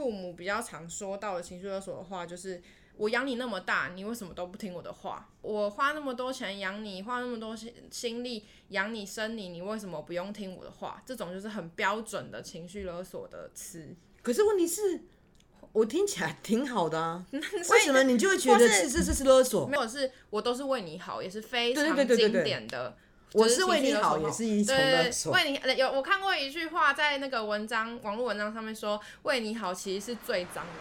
父母比较常说到的情绪勒索的话，就是我养你那么大，你为什么都不听我的话？我花那么多钱养你，花那么多心心力养你生你，你为什么不用听我的话？这种就是很标准的情绪勒索的词。可是问题是。我听起来挺好的啊，为什么你就会觉得是这这是勒索？没有，是我都是为你好，也是非常经典的。我是为你好，也是一种勒索。为你有我看过一句话，在那个文章网络文章上面说，为你好其实是最脏的。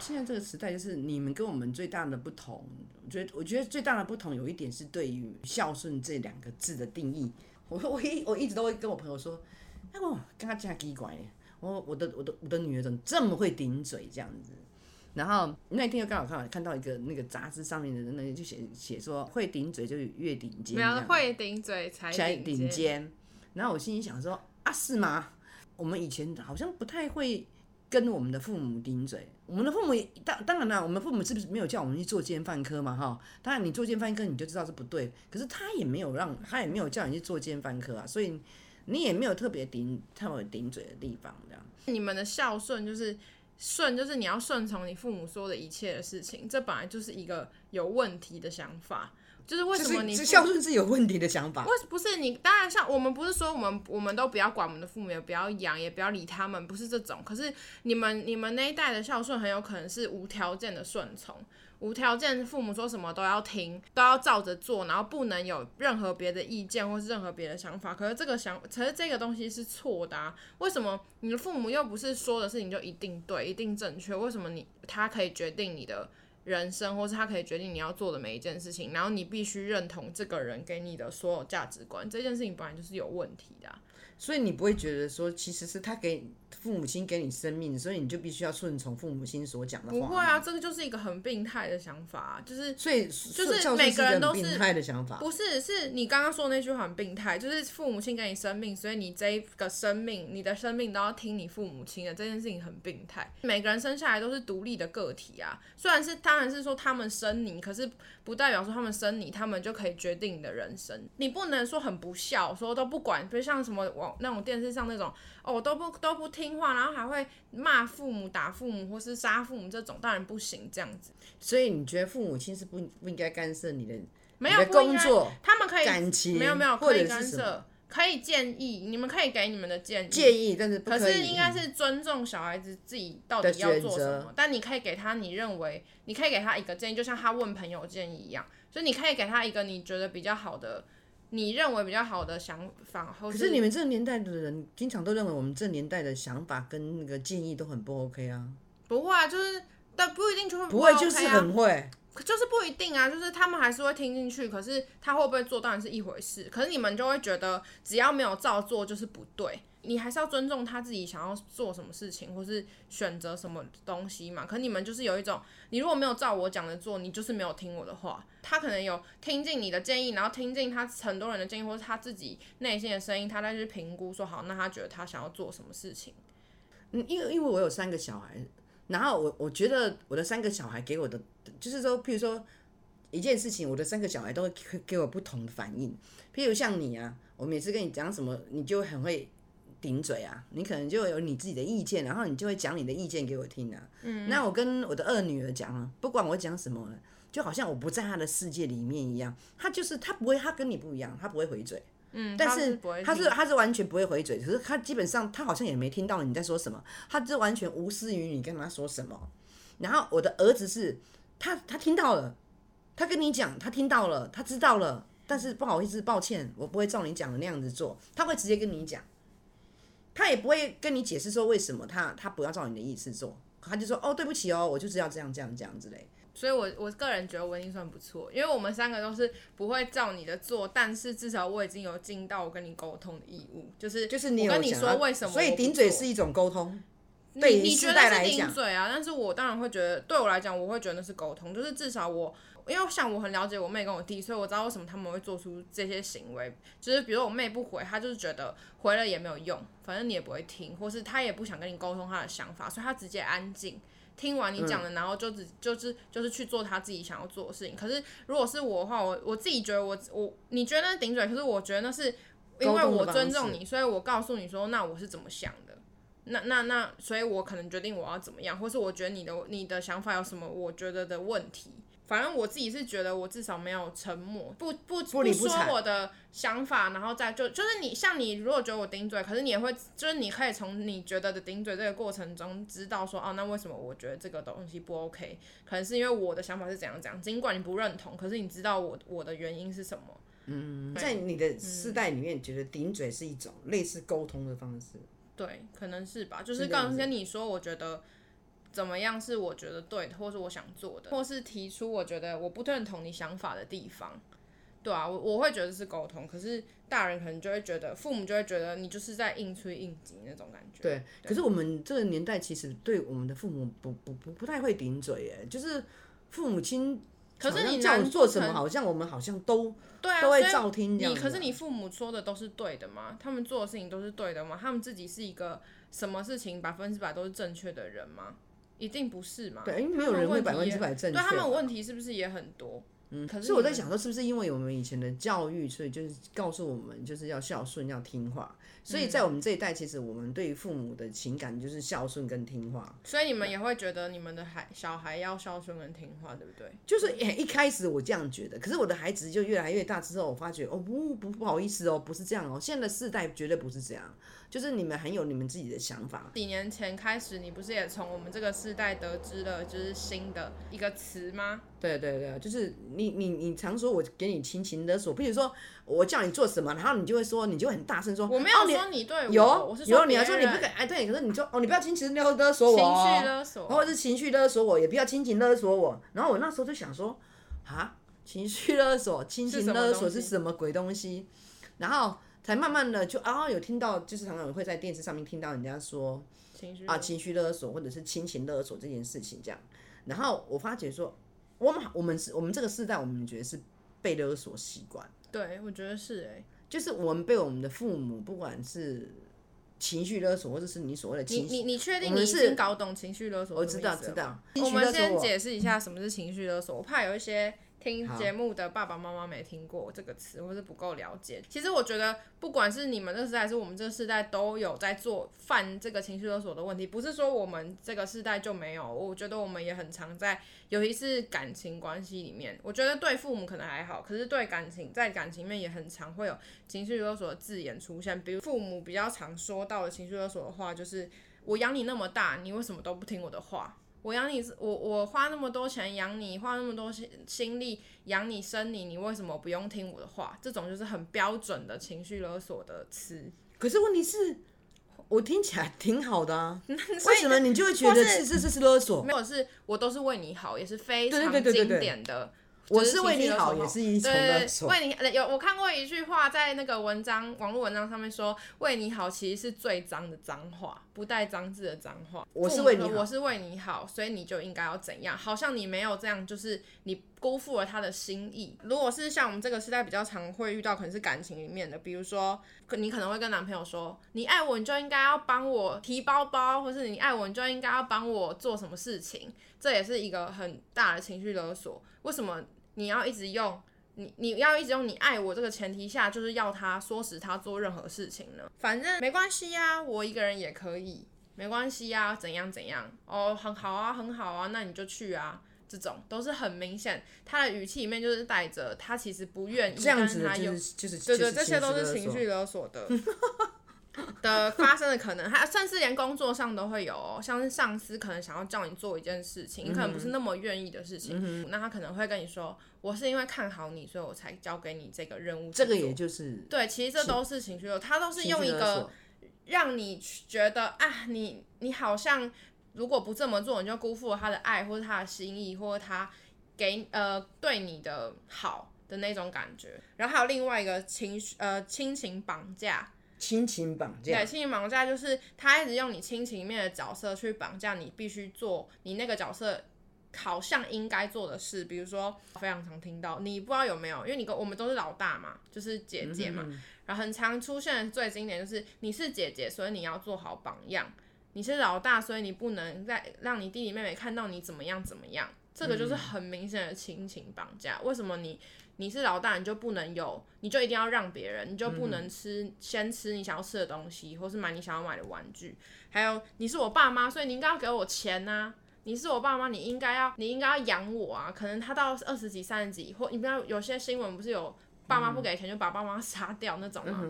现在这个时代，就是你们跟我们最大的不同。我觉得，我觉得最大的不同有一点是对于孝顺这两个字的定义。我我一我一直都会跟我朋友说，哎我刚刚加奇怪，我我的我的我的女儿怎么这么会顶嘴这样子？然后那天又刚好看到看到一个那个杂志上面的人，那就写写说会顶嘴就越顶尖，没有会顶嘴才顶尖。然后我心里想说啊，是吗？我们以前好像不太会。跟我们的父母顶嘴，我们的父母当当然了，我们父母是不是没有叫我们去做奸犯科嘛？哈，当然你做奸犯科你就知道是不对，可是他也没有让他也没有叫你去做奸犯科啊，所以你也没有特别顶特别顶嘴的地方，这样。你们的孝顺就是顺，就是你要顺从你父母说的一切的事情，这本来就是一个有问题的想法。就是为什么你是孝顺是有问题的想法？为不是你？当然，像我们不是说我们我们都不要管我们的父母，也不要养，也不要理他们，不是这种。可是你们你们那一代的孝顺很有可能是无条件的顺从，无条件父母说什么都要听，都要照着做，然后不能有任何别的意见或是任何别的想法。可是这个想，可是这个东西是错的啊！为什么你的父母又不是说的事情就一定对、一定正确？为什么你他可以决定你的？人生，或是他可以决定你要做的每一件事情，然后你必须认同这个人给你的所有价值观，这件事情本来就是有问题的。所以你不会觉得说，其实是他给。父母亲给你生命，所以你就必须要顺从父母亲所讲的话。不会啊，这个就是一个很病态的想法啊，就是所以就是每个人都是病态的想法。不是，是你刚刚说的那句话很病态，就是父母亲给你生命，所以你这一个生命，你的生命都要听你父母亲的，这件事情很病态。每个人生下来都是独立的个体啊，虽然是当然是说他们生你，可是不代表说他们生你，他们就可以决定你的人生。你不能说很不孝，说都不管，比如像什么网那种电视上那种。哦，我都不都不听话，然后还会骂父母、打父母或是杀父母，这种当然不行。这样子，所以你觉得父母亲是不不应该干涉你的没有工作？他们可以感情没有没有可以干涉，可以建议，你们可以给你们的建议建议，但是可是应该是尊重小孩子自己到底要做什么。但你可以给他你认为，你可以给他一个建议，就像他问朋友建议一样，所以你可以给他一个你觉得比较好的。你认为比较好的想法，可是你们这个年代的人经常都认为我们这年代的想法跟那个建议都很不 OK 啊？不会啊，就是但不一定就会不，不会，就是很会，就是不一定啊，就是他们还是会听进去，可是他会不会做当然是一回事，可是你们就会觉得只要没有照做就是不对。你还是要尊重他自己想要做什么事情，或是选择什么东西嘛。可你们就是有一种，你如果没有照我讲的做，你就是没有听我的话。他可能有听进你的建议，然后听进他很多人的建议，或是他自己内心的声音，他再去评估说好，那他觉得他想要做什么事情。嗯，因为因为我有三个小孩，然后我我觉得我的三个小孩给我的，就是说，譬如说一件事情，我的三个小孩都会给我不同的反应。譬如像你啊，我每次跟你讲什么，你就很会。顶嘴啊！你可能就有你自己的意见，然后你就会讲你的意见给我听啊。嗯，那我跟我的二女儿讲啊，不管我讲什么，就好像我不在她的世界里面一样。她就是她不会，她跟你不一样，她不会回嘴。嗯，但是他是他是完全不会回嘴，可是他基本上他好像也没听到你在说什么，他就完全无视于你跟他说什么。然后我的儿子是，他他听到了，他跟你讲，他听到了，他知道了，但是不好意思，抱歉，我不会照你讲的那样子做，他会直接跟你讲。他也不会跟你解释说为什么他他不要照你的意思做，他就说哦，对不起哦，我就是要这样这样这样之类。所以我我个人觉得我已经算不错，因为我们三个都是不会照你的做，但是至少我已经有尽到我跟你沟通的义务，就是就是你跟你说为什么，所以顶嘴是一种沟通。对你觉得是顶嘴啊？但是我当然会觉得，对我来讲，我会觉得那是沟通，就是至少我。因为像我很了解我妹跟我弟，所以我知道为什么他们会做出这些行为。就是比如我妹不回，她就是觉得回了也没有用，反正你也不会听，或是她也不想跟你沟通她的想法，所以她直接安静。听完你讲的，然后就只就是就是去做他自己想要做的事情。可是如果是我的话，我我自己觉得我我你觉得那顶嘴，可是我觉得那是因为我尊重你，所以我告诉你说，那我是怎么想的。那那那，所以我可能决定我要怎么样，或是我觉得你的你的想法有什么，我觉得的问题。反正我自己是觉得，我至少没有沉默，不不不说我的想法，然后再就就是你像你如果觉得我顶嘴，可是你也会就是你可以从你觉得的顶嘴这个过程中知道说，哦，那为什么我觉得这个东西不 OK？可能是因为我的想法是怎样怎样，尽管你不认同，可是你知道我我的原因是什么？嗯，在你的世代里面，觉得顶嘴是一种类似沟通的方式。对，可能是吧，就是刚刚跟你说，我觉得。怎么样是我觉得对的，或是我想做的，或是提出我觉得我不认同你想法的地方，对啊，我我会觉得是沟通，可是大人可能就会觉得，父母就会觉得你就是在硬催硬挤那种感觉。对，对，可是我们这个年代其实对我们的父母不不不不太会顶嘴耶，就是父母亲，可是你叫我做什么，好像我们好像都对啊，都会照听。你可是你父母说的都是对的吗？他们做的事情都是对的吗？他们自己是一个什么事情百分之百都是正确的人吗？一定不是嘛？对，因为没有人会百分之百正确。对，他们问题是不是也很多？嗯，可是我在想说，是不是因为我们以前的教育，所以就是告诉我们就是要孝顺、要听话。所以在我们这一代，其实我们对于父母的情感就是孝顺跟听话。所以你们也会觉得你们的孩小孩要孝顺跟听话，对不对？就是一开始我这样觉得，可是我的孩子就越来越大之后，我发觉哦不不不好意思哦，不是这样哦，现在的世代绝对不是这样。就是你们很有你们自己的想法。几年前开始，你不是也从我们这个世代得知了就是新的一个词吗？对对对，就是你你你常说我给你亲情勒索，比如说我叫你做什么，然后你就会说，你就很大声说，我没有说你对我，有我是说有，你要说你不敢哎，对，可是你说哦，你不要亲情勒勒索我，情绪勒索，或者是情绪勒索我，也不要亲情勒索我。然后我那时候就想说，啊，情绪勒索、亲情勒索是什么鬼东西？然后。才慢慢的就啊有听到，就是常常会在电视上面听到人家说情绪啊情绪勒索或者是亲情勒索这件事情这样，然后我发觉说我们我们是我们这个世代我们觉得是被勒索习惯，对我觉得是哎，就是我们被我们的父母不管是情绪勒索或者是你所谓的情绪，你你确定你已经搞懂情绪勒索？我知道知道，我们先解释一下什么是情绪勒索，我怕有一些。听节目的爸爸妈妈没听过这个词，或是不够了解。其实我觉得，不管是你们这个时代，还是我们这个时代，都有在做犯这个情绪勒索的问题。不是说我们这个时代就没有，我觉得我们也很常在，尤其是感情关系里面。我觉得对父母可能还好，可是对感情，在感情里面也很常会有情绪勒索的字眼出现。比如父母比较常说到的情绪勒索的话，就是“我养你那么大，你为什么都不听我的话？”我养你，我我花那么多钱养你，花那么多心心力养你生你，你为什么不用听我的话？这种就是很标准的情绪勒索的词。可是问题是，我听起来挺好的啊，为什么你就会觉得是是是是勒索？没有，是我都是为你好，也是非常经典的。我是为你好，也是一种勒索。为你有我看过一句话，在那个文章网络文章上面说，为你好其实是最脏的脏话，不带脏字的脏话。我是为你好，我是为你好，所以你就应该要怎样？好像你没有这样，就是你辜负了他的心意。如果是像我们这个时代比较常会遇到，可能是感情里面的，比如说你可能会跟男朋友说，你爱我，你就应该要帮我提包包，或是你爱我，你就应该要帮我做什么事情。这也是一个很大的情绪勒索。为什么？你要一直用你，你要一直用你爱我这个前提下，就是要他唆使他做任何事情呢？反正没关系呀，我一个人也可以，没关系呀，怎样怎样哦，很好啊，很好啊，那你就去啊，这种都是很明显，他的语气里面就是带着他其实不愿意，这样子就是就是对对，这些都是情绪勒索的。的发生的可能，还甚至连工作上都会有哦，像是上司可能想要叫你做一件事情，你可能不是那么愿意的事情，嗯，那他可能会跟你说，我是因为看好你，所以我才交给你这个任务。这个也就是对，其实这都是情绪勒索，他都是用一个让你觉得啊，你你好像如果不这么做，你就辜负了他的爱，或者他的心意，或者他给呃对你的好的那种感觉。然后还有另外一个情绪呃亲情绑架。亲情绑架，对，亲情绑架就是他一直用你亲情里面的角色去绑架你，必须做你那个角色好像应该做的事。比如说，非常常听到，你不知道有没有，因为你跟我们都是老大嘛，就是姐姐嘛，然后很常出现的最经典就是你是姐姐，所以你要做好榜样。你是老大，所以你不能再让你弟弟妹妹看到你怎么样怎么样，这个就是很明显的亲情绑架。为什么你你是老大，你就不能有，你就一定要让别人，你就不能吃先吃你想要吃的东西，或是买你想要买的玩具？还有你是我爸妈，所以你应该要给我钱啊！你是我爸妈，你应该要你应该要养我啊！可能他到二十几、三十几，或你不知道有些新闻不是有爸妈不给钱就把爸妈 杀掉那种吗？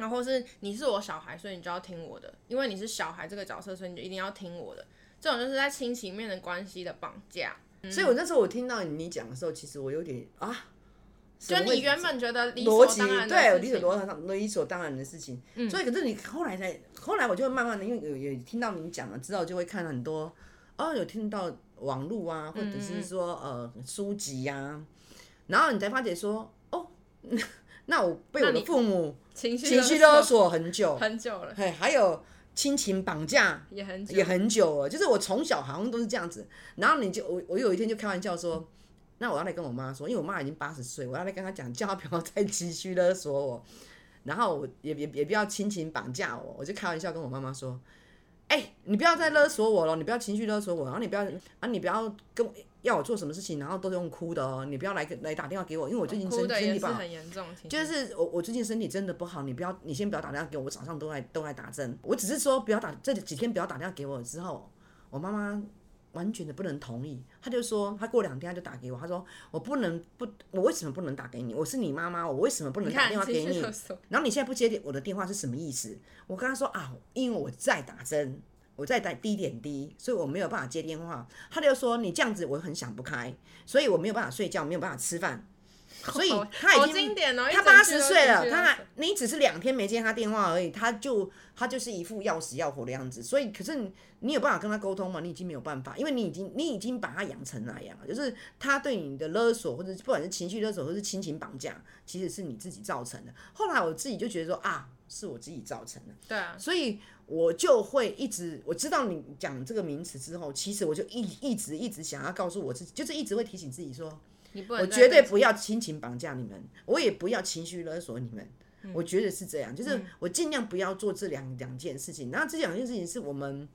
然后是你是我小孩，所以你就要听我的，因为你是小孩这个角色，所以你就一定要听我的。这种就是在亲情面的关系的绑架。嗯、所以我那时候我听到你讲的时候，其实我有点啊，就你原本觉得理所当然的对，理所当然理所当然的事情。嗯、所以可是你后来才后来我就会慢慢的，因为有有听到你讲了之后，就会看很多哦，有听到网络啊，或者是说呃书籍呀、啊，然后你才发觉说哦。那我被我的父母情绪勒索很久很久了，嘿，还有亲情绑架也很也很久了。就是我从小好像都是这样子，然后你就我我有一天就开玩笑说，那我要来跟我妈说，因为我妈已经八十岁，我要来跟她讲，叫她不要再 情绪勒索我，然后我也也也不要亲情绑架我，我就开玩笑跟我妈妈说，哎、欸，你不要再勒索我了，你不要情绪勒索我，然后你不要啊，你不要跟我。要我做什么事情，然后都是用哭的哦，你不要来来打电话给我，因为我最近身身体不好，很严重，就是我我最近身体真的不好，你不要你先不要打电话给我，我早上都在都在打针，我只是说不要打这几天不要打电话给我之后，我妈妈完全的不能同意，她就说她过两天她就打给我，她说我不能不我为什么不能打给你？我是你妈妈，我为什么不能打电话给你？然后你现在不接我的电话是什么意思？我跟她说啊，因为我在打针。我在打低点滴，所以我没有办法接电话。他就说你这样子，我很想不开，所以我没有办法睡觉，没有办法吃饭。所以他已经他八十岁了，他还你只是两天没接他电话而已，他就他就是一副要死要活的样子。所以可是你，你有办法跟他沟通吗？你已经没有办法，因为你已经你已经把他养成那样了，就是他对你的勒索，或者不管是情绪勒索，或是亲情绑架，其实是你自己造成的。后来我自己就觉得说啊，是我自己造成的。对啊，所以。我就会一直，我知道你讲这个名词之后，其实我就一一直一直想要告诉我自己，就是一直会提醒自己说，我绝对不要亲情绑架你们，我也不要情绪勒索你们。我觉得是这样，就是我尽量不要做这两两件事情。然后这两件事情是我们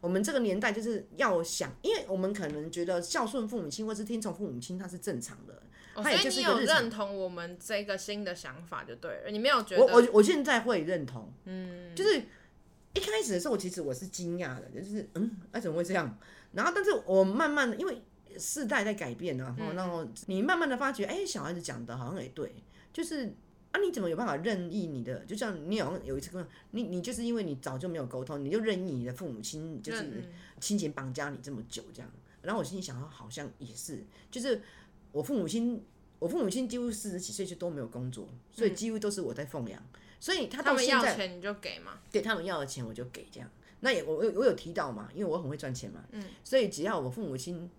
我们这个年代就是要想，因为我们可能觉得孝顺父母亲或是听从父母亲，它是正常的。所以你有认同我们这个新的想法就对了，你没有觉得？我我我现在会认同，嗯，就是。一开始的时候，其实我是惊讶的，就是嗯，哎、啊，怎么会这样？然后，但是我慢慢的，因为世代在改变，然后，然后你慢慢的发觉，哎、欸，小孩子讲的好像也对，就是啊，你怎么有办法任意你的？就像你好像有一次跟你，你就是因为你早就没有沟通，你就任意你的父母亲就是亲情绑架你这么久这样。然后我心里想，好像也是，就是我父母亲，我父母亲几乎四十几岁就都没有工作，所以几乎都是我在奉养。所以他到现在他们要钱你就给嘛，对他们要的钱我就给这样。那也我我我有提到嘛，因为我很会赚钱嘛，嗯，所以只要我父母亲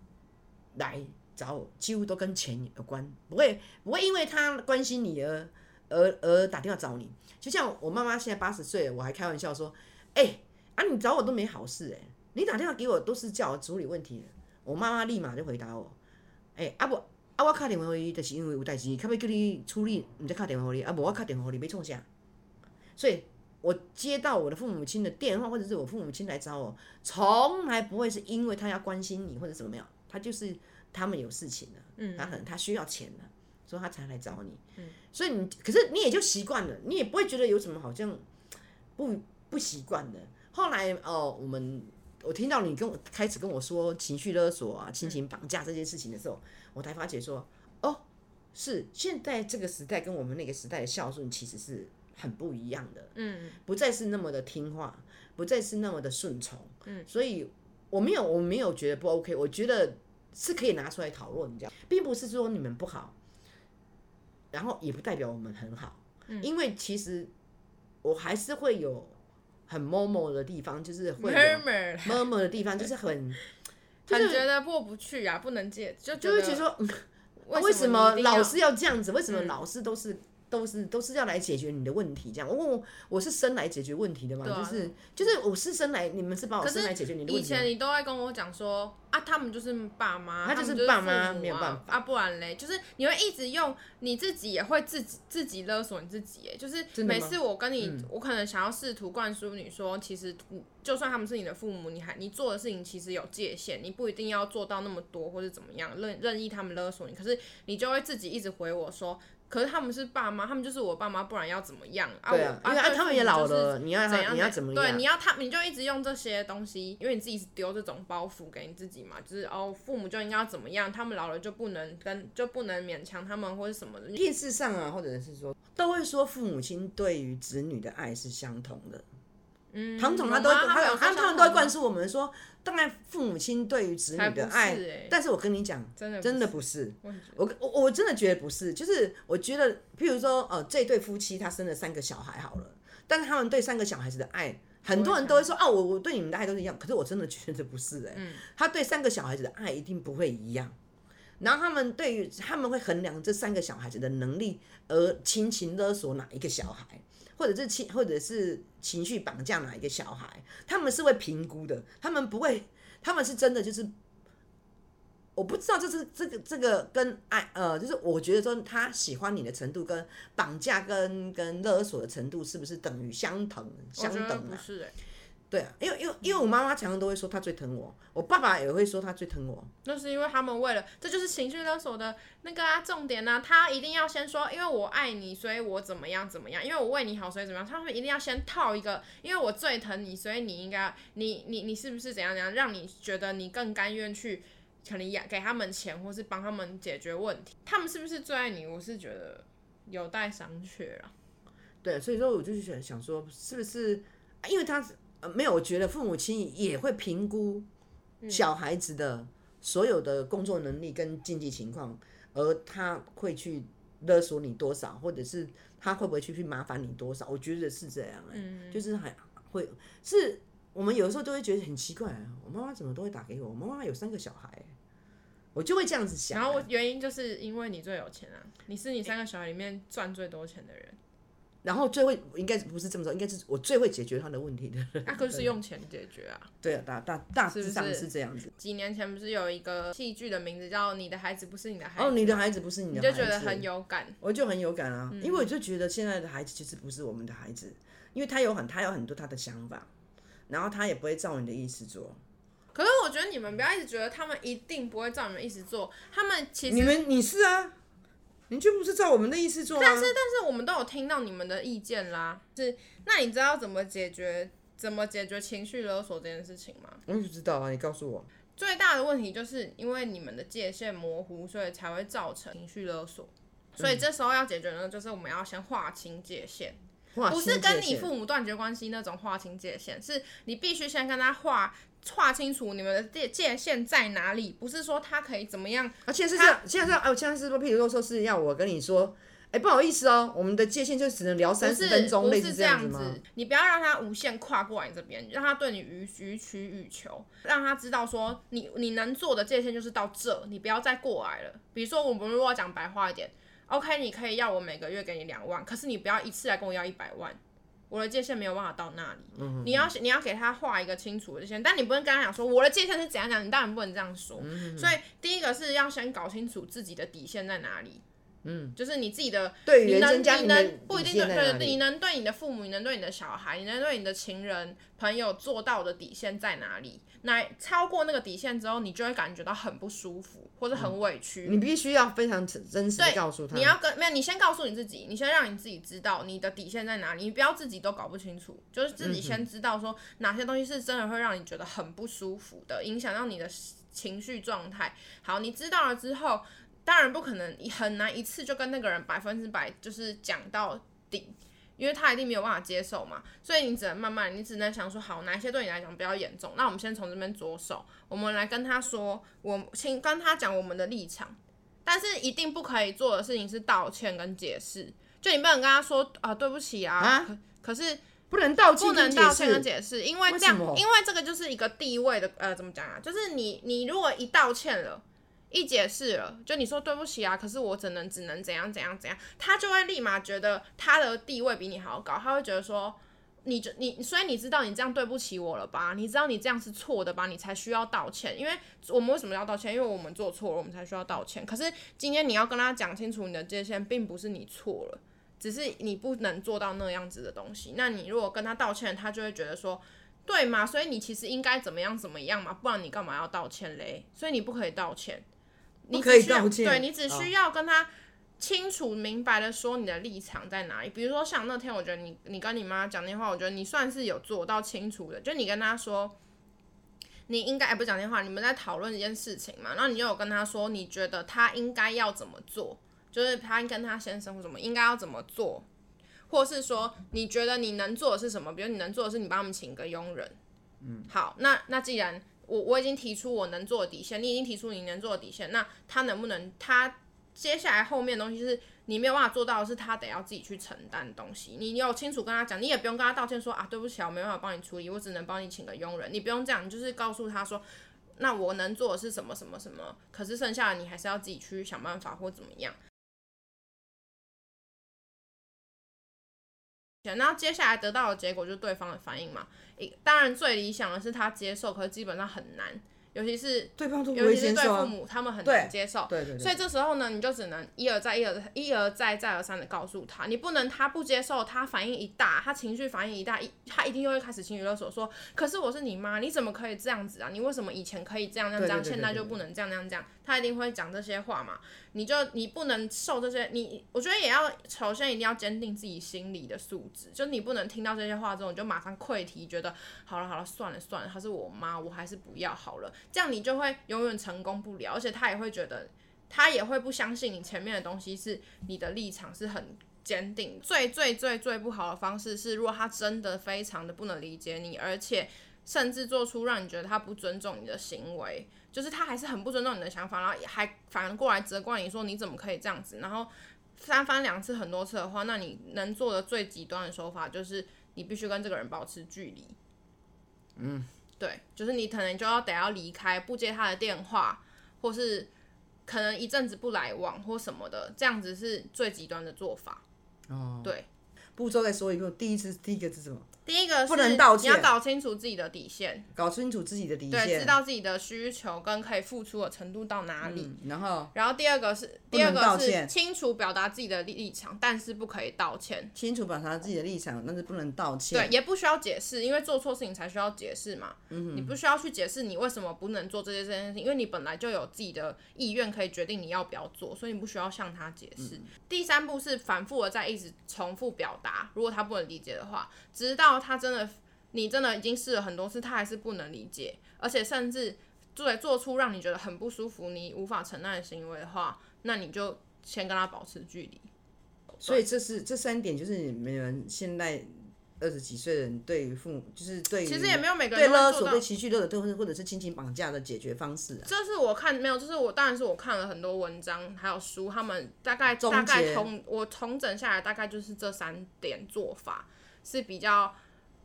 来找我，几乎都跟钱有关，不会不会因为他关心你而而而打电话找你。就像我妈妈现在八十岁了，我还开玩笑说，哎、欸、啊你找我都没好事哎、欸，你打电话给我都是叫我处理问题。我妈妈立马就回答我，哎、欸、啊不啊我打电话给伊，就是因为有代志，可不可以叫你处理，唔再打电话给你，啊无我打电话给你要创啥？所以，我接到我的父母亲的电话，或者是我父母亲来找我，从来不会是因为他要关心你或者怎么样，他就是他们有事情了，嗯，他可能他需要钱了，所以他才来找你，嗯，所以你可是你也就习惯了，你也不会觉得有什么好像不不习惯的。后来哦，我们我听到你跟我开始跟我说情绪勒索啊、亲情绑架这件事情的时候，我才发觉说，哦，是现在这个时代跟我们那个时代的孝顺其实是。很不一样的，嗯，不再是那么的听话，不再是那么的顺从，嗯，所以我没有，我没有觉得不 OK，我觉得是可以拿出来讨论，这样，并不是说你们不好，然后也不代表我们很好，嗯，因为其实我还是会有很 momo 的地方，就是会 murmur 的地方，就是很，就是，很觉得过不去啊，不能接，就就会觉得说，为什么老是要这样子？为什么老是都是？都是都是要来解决你的问题，这样。我我我是生来解决问题的嘛，啊、就是就是我是生来，你们是把我生来解决你的问题。以前你都会跟我讲说啊，啊，他们就是爸妈，他就是爸妈，没有办法啊，不然嘞，就是你会一直用你自己也会自己自己勒索你自己，哎，就是每次我跟你，我可能想要试图灌输你说，其实就算他们是你的父母，你还你做的事情其实有界限，你不一定要做到那么多或者怎么样，任任意他们勒索你，可是你就会自己一直回我说。可是他们是爸妈，他们就是我爸妈，不然要怎么样啊？对啊，因为他们也老了，你要怎样？你要怎么样？对，你要他，你就一直用这些东西，因为你自己是丢这种包袱给你自己嘛，就是哦，父母就应该要怎么样，他们老了就不能跟，就不能勉强他们或者什么的。电视上啊，或者是说，都会说父母亲对于子女的爱是相同的。嗯，唐总他都他他他们都会灌输我们说。当然，父母亲对于子女的爱，欸、但是我跟你讲，真的真的不是，我我我真的觉得不是，就是我觉得，譬如说，呃，这对夫妻他生了三个小孩好了，但是他们对三个小孩子的爱，很多人都会说，哦，我我对你们的爱都是一样，可是我真的觉得不是，欸，哎，嗯，他对三个小孩子的爱一定不会一样，然后他们对于他们会衡量这三个小孩子的能力而亲情勒索哪一个小孩。或者是情，或者是情绪绑架哪一个小孩，他们是会评估的，他们不会，他们是真的就是，我不知道这是这个这个跟爱呃，就是我觉得说他喜欢你的程度跟绑架跟跟勒索的程度是不是等于相等相等啊？不是欸对啊，因为因为因为我妈妈常常都会说她最疼我，我爸爸也会说他最疼我。那是因为他们为了，这就是情绪勒索的那个啊重点啊，他一定要先说，因为我爱你，所以我怎么样怎么样，因为我为你好，所以怎么样，他们一定要先套一个，因为我最疼你，所以你应该，你你你是不是怎样怎样，让你觉得你更甘愿去可能给他们钱，或是帮他们解决问题，他们是不是最爱你？我是觉得有待商榷啊。对，所以说我就是想想说，是不是因为他是。呃，没有，我觉得父母亲也会评估小孩子的所有的工作能力跟经济情况，而他会去勒索你多少，或者是他会不会去去麻烦你多少？我觉得是这样，嗯，就是还会是我们有时候都会觉得很奇怪，我妈妈怎么都会打给我？我妈妈有三个小孩，我就会这样子想。然后原因就是因为你最有钱啊，你是你三个小孩里面赚最多钱的人。然后最会应该不是这么说，应该是我最会解决他的问题的。那可是用钱解决啊。对啊，大大大致上是这样子。几年前不是有一个戏剧的名字叫《你的孩子不是你的孩子》？哦，你的孩子不是你的孩子，你就觉得很有感。我就很有感啊，嗯、因为我就觉得现在的孩子其实不是我们的孩子，因为他有很他有很多他的想法，然后他也不会照你的意思做。可是我觉得你们不要一直觉得他们一定不会照你们意思做，他们其实你们你是啊。你就不是照我们的意思做吗？但是但是我们都有听到你们的意见啦。是，那你知道怎么解决怎么解决情绪勒索这件事情吗？我不知道啊，你告诉我。最大的问题就是因为你们的界限模糊，所以才会造成情绪勒索。所以这时候要解决呢，就是我们要先划清界限，不是跟你父母断绝关系那种划清界限，是你必须先跟他划。划清楚你们的界界限在哪里，不是说他可以怎么样。而且是这样，现在是哦，现在是说，譬如说，说是要我跟你说，哎、欸，不好意思哦，我们的界限就只能聊三十分钟，类似这样子吗？你不要让他无限跨过来这边，让他对你予予取予求，让他知道说你你能做的界限就是到这，你不要再过来了。比如说，我们如果讲白话一点，OK，你可以要我每个月给你两万，可是你不要一次来跟我要一百万。我的界限没有办法到那里，嗯、你要你要给他画一个清楚的界限，但你不能跟他讲说我的界限是怎样讲，你当然不能这样说。嗯、所以第一个是要先搞清楚自己的底线在哪里。嗯，就是你自己的，对你能你能不一定对对，你能对你的父母，你能对你的小孩，你能对你的情人朋友做到的底线在哪里？那超过那个底线之后，你就会感觉到很不舒服或者很委屈。你必须要非常真实的告诉他，你要跟没有，你先告诉你自己，你先让你自己知道你的底线在哪里，你不要自己都搞不清楚，就是自己先知道说哪些东西是真的会让你觉得很不舒服的，影响到你的情绪状态。好，你知道了之后。当然不可能，很难一次就跟那个人百分之百就是讲到底，因为他一定没有办法接受嘛。所以你只能慢慢，你只能想说，好，哪一些对你来讲比较严重？那我们先从这边着手，我们来跟他说，我请跟他讲我们的立场。但是一定不可以做的事情是道歉跟解释，就你不能跟他说啊，对不起啊，啊可，可是不能道歉，不能道歉跟解释，因为这样，为因为这个就是一个地位的，呃，怎么讲啊？就是你你如果一道歉了。一解释了，就你说对不起啊，可是我只能只能怎样怎样怎样，他就会立马觉得他的地位比你还要高，他会觉得说，你就你，所以你知道你这样对不起我了吧？你知道你这样是错的吧？你才需要道歉。因为我们为什么要道歉？因为我们做错了，我们才需要道歉。可是今天你要跟他讲清楚你的界限，并不是你错了，只是你不能做到那样子的东西。那你如果跟他道歉，他就会觉得说，对嘛？所以你其实应该怎么样怎么样嘛？不然你干嘛要道歉嘞？所以你不可以道歉，你可以道歉。对，你只需要跟他。清楚明白的说你的立场在哪里，比如说像那天，我觉得你你跟你妈讲电话，我觉得你算是有做到清楚的，就你跟他说，你应该哎不讲电话，你们在讨论一件事情嘛，然后你就有跟他说，你觉得他应该要怎么做，就是他跟他先生或什么应该要怎么做，或是说你觉得你能做的是什么，比如你能做的是你帮他们请个佣人，嗯，好，那那既然我我已经提出我能做的底线，你已经提出你能做的底线，那他能不能他？接下来后面的东西是你没有办法做到，是他得要自己去承担东西。你有清楚跟他讲，你也不用跟他道歉说啊，对不起，我没办法帮你处理，我只能帮你请个佣人。你不用这样，你就是告诉他说，那我能做的是什么什么什么，可是剩下的你还是要自己去想办法或怎么样。那接下来得到的结果就是对方的反应嘛。当然最理想的是他接受，可是基本上很难。尤其是对方都不尤其是对父母，他们很难接受。对对对。所以这时候呢，你就只能一而再、一而一而再、再而三的告诉他，你不能他不接受，他反应一大，他情绪反应一大，一他一定又会开始情绪勒索，说：“可是我是你妈，你怎么可以这样子啊？你为什么以前可以这样这样这样，现在就不能这样这样这样？”他一定会讲这些话嘛。你就你不能受这些，你我觉得也要首先一定要坚定自己心理的素质，就你不能听到这些话之后你就马上溃堤，觉得好了好了算了算了，她是我妈，我还是不要好了，这样你就会永远成功不了，而且他也会觉得他也会不相信你前面的东西是你的立场是很坚定。最最最最不好的方式是，如果他真的非常的不能理解你，而且甚至做出让你觉得他不尊重你的行为。就是他还是很不尊重你的想法，然后还反过来责怪你说你怎么可以这样子，然后三番两次很多次的话，那你能做的最极端的手法就是你必须跟这个人保持距离。嗯，对，就是你可能就要得要离开，不接他的电话，或是可能一阵子不来往或什么的，这样子是最极端的做法。哦，对，步骤再说一个，第一次第一个是什么？第一个是不能道歉，你要搞清楚自己的底线，搞清楚自己的底线，对，知道自己的需求跟可以付出的程度到哪里。嗯、然后，然后第二个是，第二个是清楚表达自己的立场，但是不可以道歉。清楚表达自己的立场，但是不能道歉。对，也不需要解释，因为做错事情才需要解释嘛。嗯、你不需要去解释你为什么不能做这些这件事情，因为你本来就有自己的意愿可以决定你要不要做，所以你不需要向他解释。嗯、第三步是反复的在一直重复表达，如果他不能理解的话，直到他真的。你真的已经试了很多次，他还是不能理解，而且甚至做做出让你觉得很不舒服、你无法承担的行为的话，那你就先跟他保持距离。所以这是这三点，就是你们现在二十几岁的人对于父母，就是对于其实也没有每个人对勒索、对情绪勒索，或者是亲情绑架的解决方式啊。这是我看没有，就是我当然是我看了很多文章还有书，他们大概大概从我重整下来，大概就是这三点做法是比较。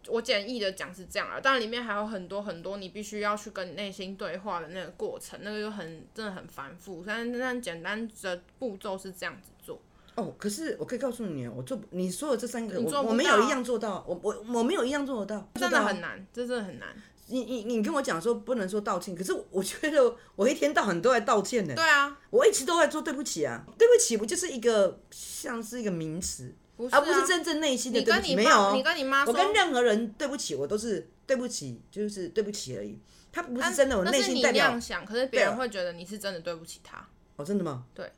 我简易的讲是这样啊，当然里面还有很多很多你必须要去跟你内心对话的那个过程，那个就很真的很繁复。但但简单的步骤是这样子做。哦，可是我可以告诉你，我做你说的这三个，我我没有一样做到，我我我没有一样做得到，真的很难，这真的很难。你你你跟我讲说不能说道歉，可是我觉得我一天到晚都在道歉呢。对啊，我一直都在做对不起啊，对不起不就是一个像是一个名词。不是啊、而不是真正内心的对不起，你跟你没有。你跟你妈说，我跟任何人对不起，我都是对不起，就是对不起而已。他不是真的，我内心代表。想，可是别人会觉得你是真的对不起他。哦，真的吗？对。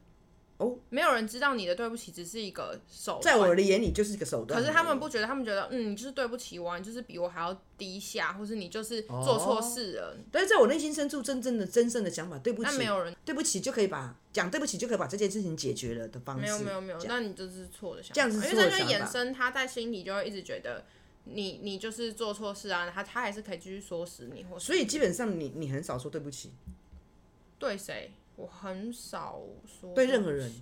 哦，没有人知道你的对不起只是一个手段，在我的眼里就是一个手段。可是他们不觉得，他们觉得，嗯，你就是对不起我，你就是比我还要低下，或是你就是做错事了。哦、但是在我内心深处，真正的、真正的想法，对不起，但没有人对不起就可以把讲对不起就可以把这件事情解决了的方式。没有没有没有，那你就是错的想法。这样子是错的想法。因为这就衍生他在心里就会一直觉得你你就是做错事啊，他他还是可以继续说死你，或所以基本上你你很少说对不起。对谁？我很少说对任何人。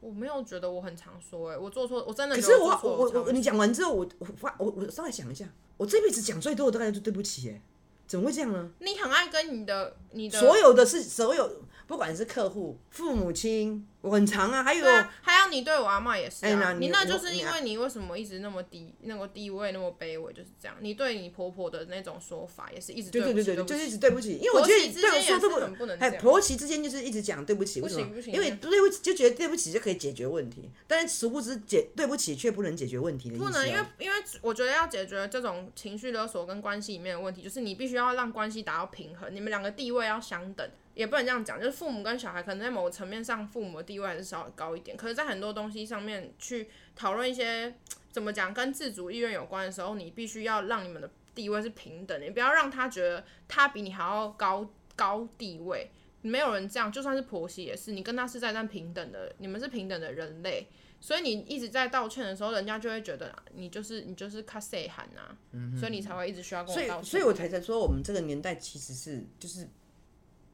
我没有觉得我很常说哎、欸，我做错，我真的。可是我我我我你讲完之后，我我发我我稍微想一下，我这辈子讲最多的大概就对不起哎、欸，怎么会这样呢？你很爱跟你的你的所有的是所有，不管是客户、父母亲、很长啊，还有、啊、还有你对我阿嬷也是啊，欸、你，你那就是因为你为什么一直那么低，那个地位那么卑微，就是这样。你对你婆婆的那种说法也是一直对不起，对对对对，就是一直对不起，因为我觉得对我说这不能，哎，婆媳之间就是一直讲对不起，不行不行？因为对不起就觉得对不起就可以解决问题，但是殊不知解对不起却不能解决问题的意思、哦。不能，因为因为我觉得要解决这种情绪勒索跟关系里面的问题，就是你必须要让关系达到平衡，你们两个地位要相等。也不能这样讲，就是父母跟小孩可能在某个层面上，父母的地位还是稍微高一点。可是，在很多东西上面去讨论一些怎么讲跟自主意愿有关的时候，你必须要让你们的地位是平等的，你不要让他觉得他比你还要高高地位。没有人这样，就算是婆媳也是，你跟他是在站平等的，你们是平等的人类。所以你一直在道歉的时候，人家就会觉得你就是你就是卡塞喊啊，嗯、所以你才会一直需要跟我道歉。所以，所以我才在说，我们这个年代其实是就是。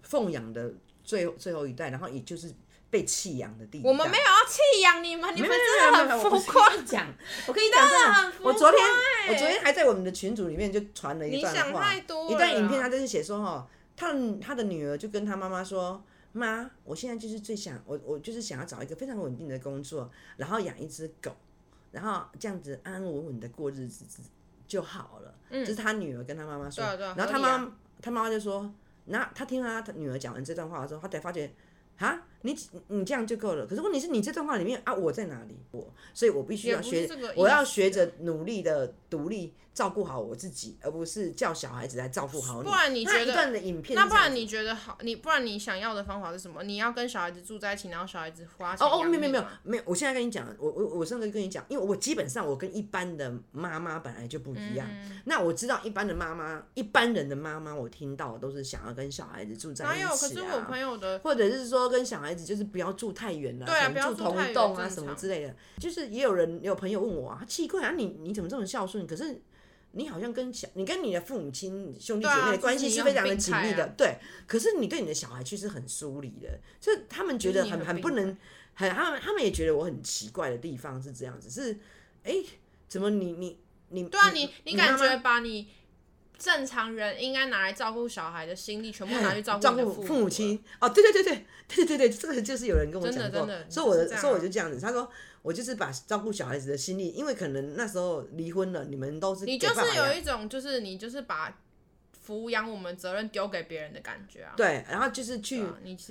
奉养的最最后一代，然后也就是被弃养的地方。我们没有要弃养你们，你们真的很浮夸。讲，我跟你讲，我昨天我昨天还在我们的群组里面就传了一段话，一段影片，他就是写说哈，他他的女儿就跟他妈妈说，妈，我现在就是最想我我就是想要找一个非常稳定的工作，然后养一只狗，然后这样子安安稳稳的过日子就好了。嗯，这是他女儿跟他妈妈说，然后他妈他妈妈就说。那他听了他女儿讲完这段话的时候，他才发觉，啊，你你这样就够了。可是问题是你这段话里面啊，我在哪里？我，所以我必须要学，我要学着努力的独立。照顾好我自己，而不是叫小孩子来照顾好你。不然你觉得那一段的影片，那不然你觉得好？你不然你想要的方法是什么？你要跟小孩子住在一起，然后小孩子花钱？哦哦，没有没有没有没有。我现在跟你讲，我我我上次跟你讲，因为我基本上我跟一般的妈妈本来就不一样。嗯、那我知道一般的妈妈，一般人的妈妈，我听到都是想要跟小孩子住在一起啊。可是我朋友的，或者是说跟小孩子就是不要住太远了，对啊，不要住同栋啊什么之类的。就是也有人有朋友问我啊，奇怪啊，你你怎么这么孝顺？可是。你好像跟小你跟你的父母亲兄弟姐妹的关系是非常的紧密的，对，啊、对。可是你对你的小孩却是很疏离的，就他们觉得很很，不能，很他们他们也觉得我很奇怪的地方是这样子，是，哎、欸，怎么你你你对啊，你你感觉把你正常人应该拿来照顾小孩的心力全部拿去照顾照顾父母亲？哦，对对对对对对对，这个就是有人跟我讲过，所以我的所以我就这样子，他说。我就是把照顾小孩子的心力，因为可能那时候离婚了，你们都是你就是有一种，就是你就是把抚养我们责任丢给别人的感觉啊。对，然后就是去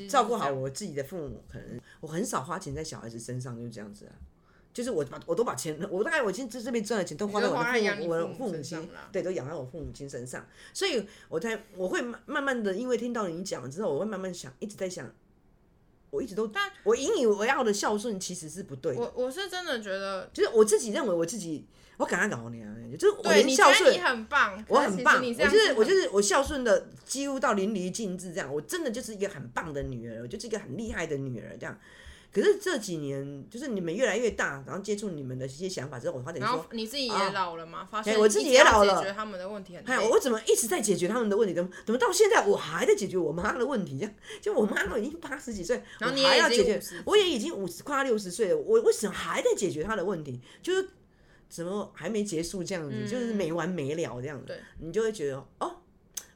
照顾好我自己的父母，可能我很少花钱在小孩子身上，就是这样子啊。就是我把我都把钱，我大概我现在这边赚的钱都花在我的父母我的父母亲，对，都养在我父母亲身上，所以我才我会慢慢的，因为听到你讲了之后，我会慢慢想，一直在想。我一直都，但我引以为傲的孝顺其实是不对的。我我是真的觉得，就是我自己认为我自己，我感恩老娘，就是我连孝顺，你很棒，我很棒，我就是我就是我孝顺的几乎到淋漓尽致这样，我真的就是一个很棒的女儿，我就是一个很厉害的女儿这样。可是这几年，就是你们越来越大，然后接触你们的一些想法之后，我发现说，你自己也老了吗？啊、发现我自己也老了，解决他们的问题很。哎，我怎么一直在解决他们的问题？怎么怎么到现在我还在解决我妈的问题？这样，就我妈都已经八十几岁，然后你还要解决，我也已经五十快六十岁了，我为什么还在解决她的问题？就是怎么还没结束这样子，嗯、就是没完没了这样子。对，你就会觉得哦，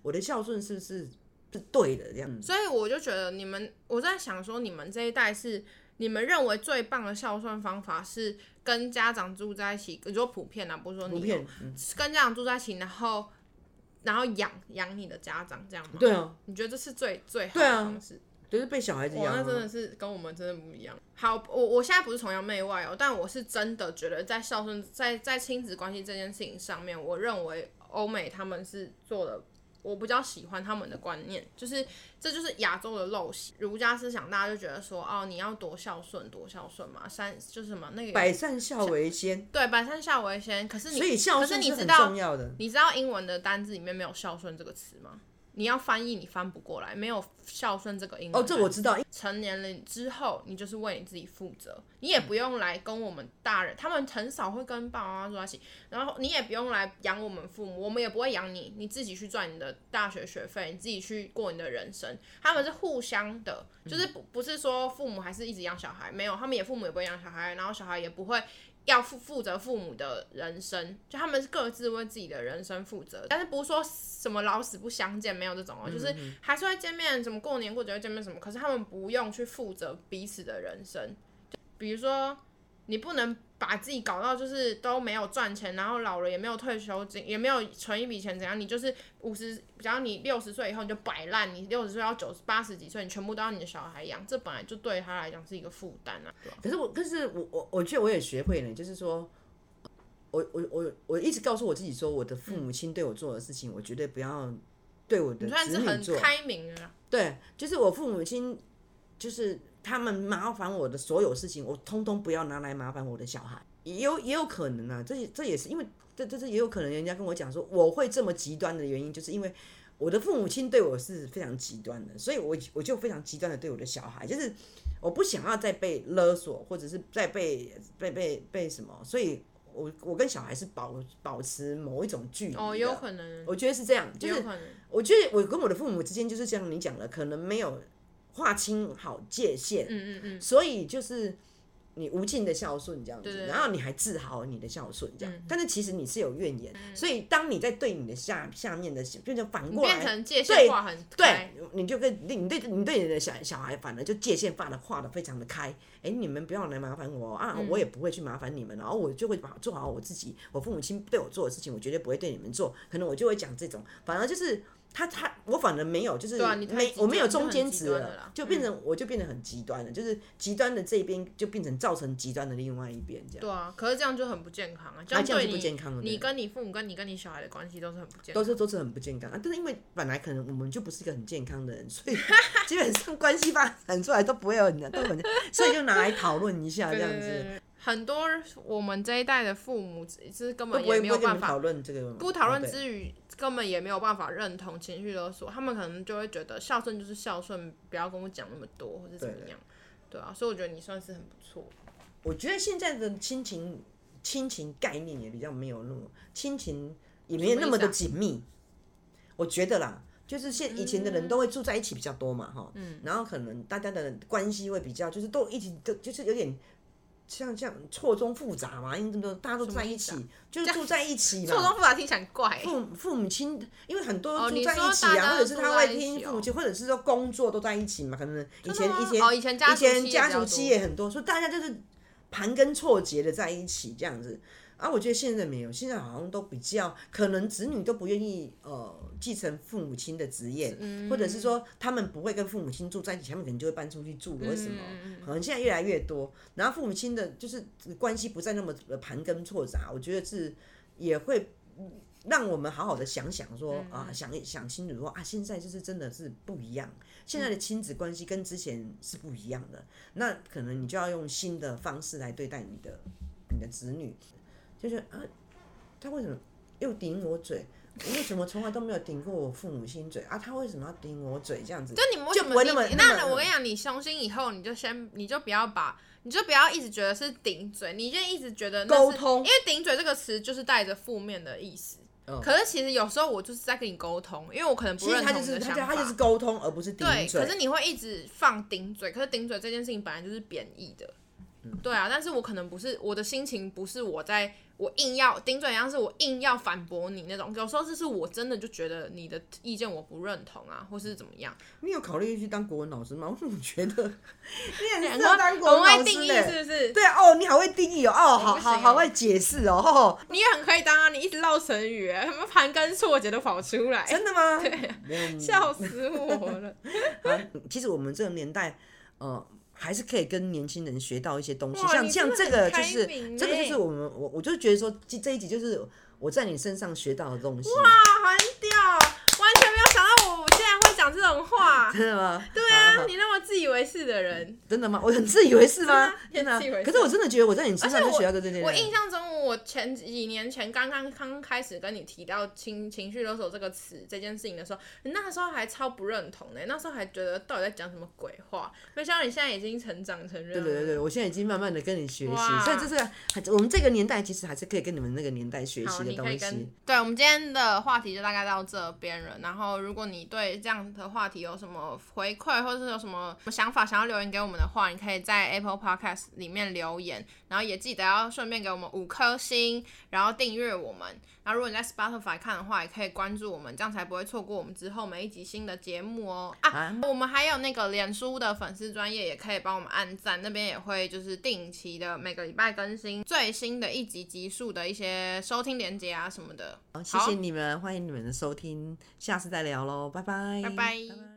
我的孝顺是不是是对的这样子？所以我就觉得你们，我在想说，你们这一代是。你们认为最棒的孝顺方法是跟家长住在一起？你说普遍啊，不是说你有跟家长住在一起，然后然后养养你的家长这样吗？对啊，你觉得这是最最好的方式？就是被小孩子养，那真的是跟我们真的不一样。好，我我现在不是崇洋媚外哦，但我是真的觉得在孝顺在在亲子关系这件事情上面，我认为欧美他们是做的。我比较喜欢他们的观念，就是这就是亚洲的陋习，儒家思想，大家就觉得说，哦，你要多孝顺，多孝顺嘛，三就是什么那个百善孝为先，对，百善孝为先。可是你，所以孝顺是很重要的。可是你知道，你知道英文的单字里面没有孝顺这个词吗？你要翻译，你翻不过来，没有孝顺这个英文。哦，这我知道。成年了之后，你就是为你自己负责，你也不用来跟我们大人，他们很少会跟爸爸妈妈住在一起，然后你也不用来养我们父母，我们也不会养你，你自己去赚你的大学学费，你自己去过你的人生。他们是互相的，就是不不是说父母还是一直养小孩，没有，他们也父母也不会养小孩，然后小孩也不会。要负负责父母的人生，就他们是各自为自己的人生负责，但是不是说什么老死不相见，没有这种哦，就是还是会见面，什么过年过节会见面什么，可是他们不用去负责彼此的人生，就比如说你不能。把自己搞到就是都没有赚钱，然后老了也没有退休金，也没有存一笔钱，怎样？你就是五十，只要你六十岁以后你就摆烂，你六十岁到九十八十几岁，你全部都要你的小孩养，这本来就对他来讲是一个负担啊。可是我，可是我，我我觉得我也学会了，就是说，我我我我一直告诉我自己说，我的父母亲对我做的事情，嗯、我绝对不要对我的子女做。你算是很开明的。对，就是我父母亲，就是。他们麻烦我的所有事情，我通通不要拿来麻烦我的小孩。也有也有可能啊，这也这也是因为这这这也有可能，人家跟我讲说我会这么极端的原因，就是因为我的父母亲对我是非常极端的，所以我我就非常极端的对我的小孩，就是我不想要再被勒索，或者是再被被被被什么，所以我我跟小孩是保保持某一种距离。哦，有可能，我觉得是这样，就是我觉得我跟我的父母之间就是像你讲的，可能没有。划清好界限，嗯嗯嗯，所以就是你无尽的孝顺这样子，然后你还自豪你的孝顺这样，嗯、但是其实你是有怨言，嗯、所以当你在对你的下下面的，变成反过来变成界限画很，对，你就跟你对你对你的小小孩，反而就界限画的画的非常的开，哎、欸，你们不要来麻烦我啊，嗯、我也不会去麻烦你们，然后我就会把做好我自己，我父母亲对我做的事情，我绝对不会对你们做，可能我就会讲这种，反而就是。他他我反而没有，就是没我没有中间值了，就变成我就变得很极端了，就是极端的这边就变成造成极端的另外一边这样。对啊，可是这样就很不健康啊，这样是不健康的。你跟你父母跟你跟你小孩的关系都是很不健康，都是都是很不健康啊。但是因为本来可能我们就不是一个很健康的人，所以 基本上关系发展出来都不会有很都很，所以就拿来讨论一下这样子。很多我们这一代的父母是根本也没有办法讨论这个，不讨论之余。根本也没有办法认同情绪勒索，他们可能就会觉得孝顺就是孝顺，不要跟我讲那么多，或者怎么样，对，对啊，所以我觉得你算是很不错。我觉得现在的亲情亲情概念也比较没有那么亲情也没有那么的紧密。我觉得啦，就是现以前的人都会住在一起比较多嘛，哈，嗯，然后可能大家的关系会比较就是都一起都就是有点。像这样错综复杂嘛，因为这么多大家都在一起，啊、就是住在一起嘛。错综复杂听起来怪。父父母亲，因为很多住在一起啊，哦、或者是他会听父母亲，或者是说工作都在一起嘛，可能以前以前、哦、以前以前家族企业很多，所以大家就是盘根错节的在一起这样子。啊，我觉得现在没有，现在好像都比较可能子女都不愿意呃继承父母亲的职业，嗯、或者是说他们不会跟父母亲住在一起，他们可能就会搬出去住了。为什么？可能现在越来越多，然后父母亲的就是关系不再那么盘根错杂，我觉得是也会让我们好好的想想说啊，想想清楚说啊，现在就是真的是不一样，现在的亲子关系跟之前是不一样的，那可能你就要用新的方式来对待你的你的子女。就是啊，他为什么又顶我嘴？为什么从来都没有顶过我父母亲嘴啊？他为什么要顶我嘴这样子？就你们为什么那么？那我跟你讲，你伤心以后，你就先，你就不要把，你就不要一直觉得是顶嘴，你就一直觉得沟通，因为顶嘴这个词就是带着负面的意思。嗯、可是其实有时候我就是在跟你沟通，因为我可能不认同你的想法，他就是沟通，而不是顶嘴。对，可是你会一直放顶嘴，可是顶嘴这件事情本来就是贬义的。嗯、对啊，但是我可能不是我的心情，不是我在。我硬要顶嘴，像是我硬要反驳你那种。有时候就是我真的就觉得你的意见我不认同啊，或是怎么样。你有考虑去当国文老师吗？我怎么觉得你很适合当国文老师？很会定义是不是？对啊，哦，你好会定义哦，哦，好好好会解释哦，哦。你也很可以当啊，你一直唠成语，什么盘根错节都跑出来。真的吗？对，笑死我了。啊，其实我们这个年代，呃。还是可以跟年轻人学到一些东西，像像这个就是这个就是我们我我就觉得说这这一集就是我在你身上学到的东西。哇，很屌，完全没有想到我竟然会讲这种话。真的吗？对啊，你那么自以为是的人。真的吗？我很自以为是吗？真的。可是我真的觉得我在你身上就学到这些。我印象中。我前几年前刚刚刚开始跟你提到情情绪勒索这个词这件事情的时候，你那时候还超不认同的，那时候还觉得到底在讲什么鬼话。没想到你现在已经成长成人。对对对，我现在已经慢慢的跟你学习，所以就是我们这个年代其实还是可以跟你们那个年代学习的东西。对，我们今天的话题就大概到这边了。然后如果你对这样的话题有什么回馈，或者是有什么想法想要留言给我们的话，你可以在 Apple Podcast 里面留言，然后也记得要顺便给我们五颗星，然后订阅我们。然后如果你在 Spotify 看的话，也可以关注我们，这样才不会错过我们之后每一集新的节目哦。啊，啊我们还有那个脸书的粉丝专业，也可以帮我们按赞，那边也会就是定期的每个礼拜更新最新的一集集数的一些收听连接啊什么的。好，谢谢你们，欢迎你们的收听，下次再聊喽，拜拜，拜拜。拜拜。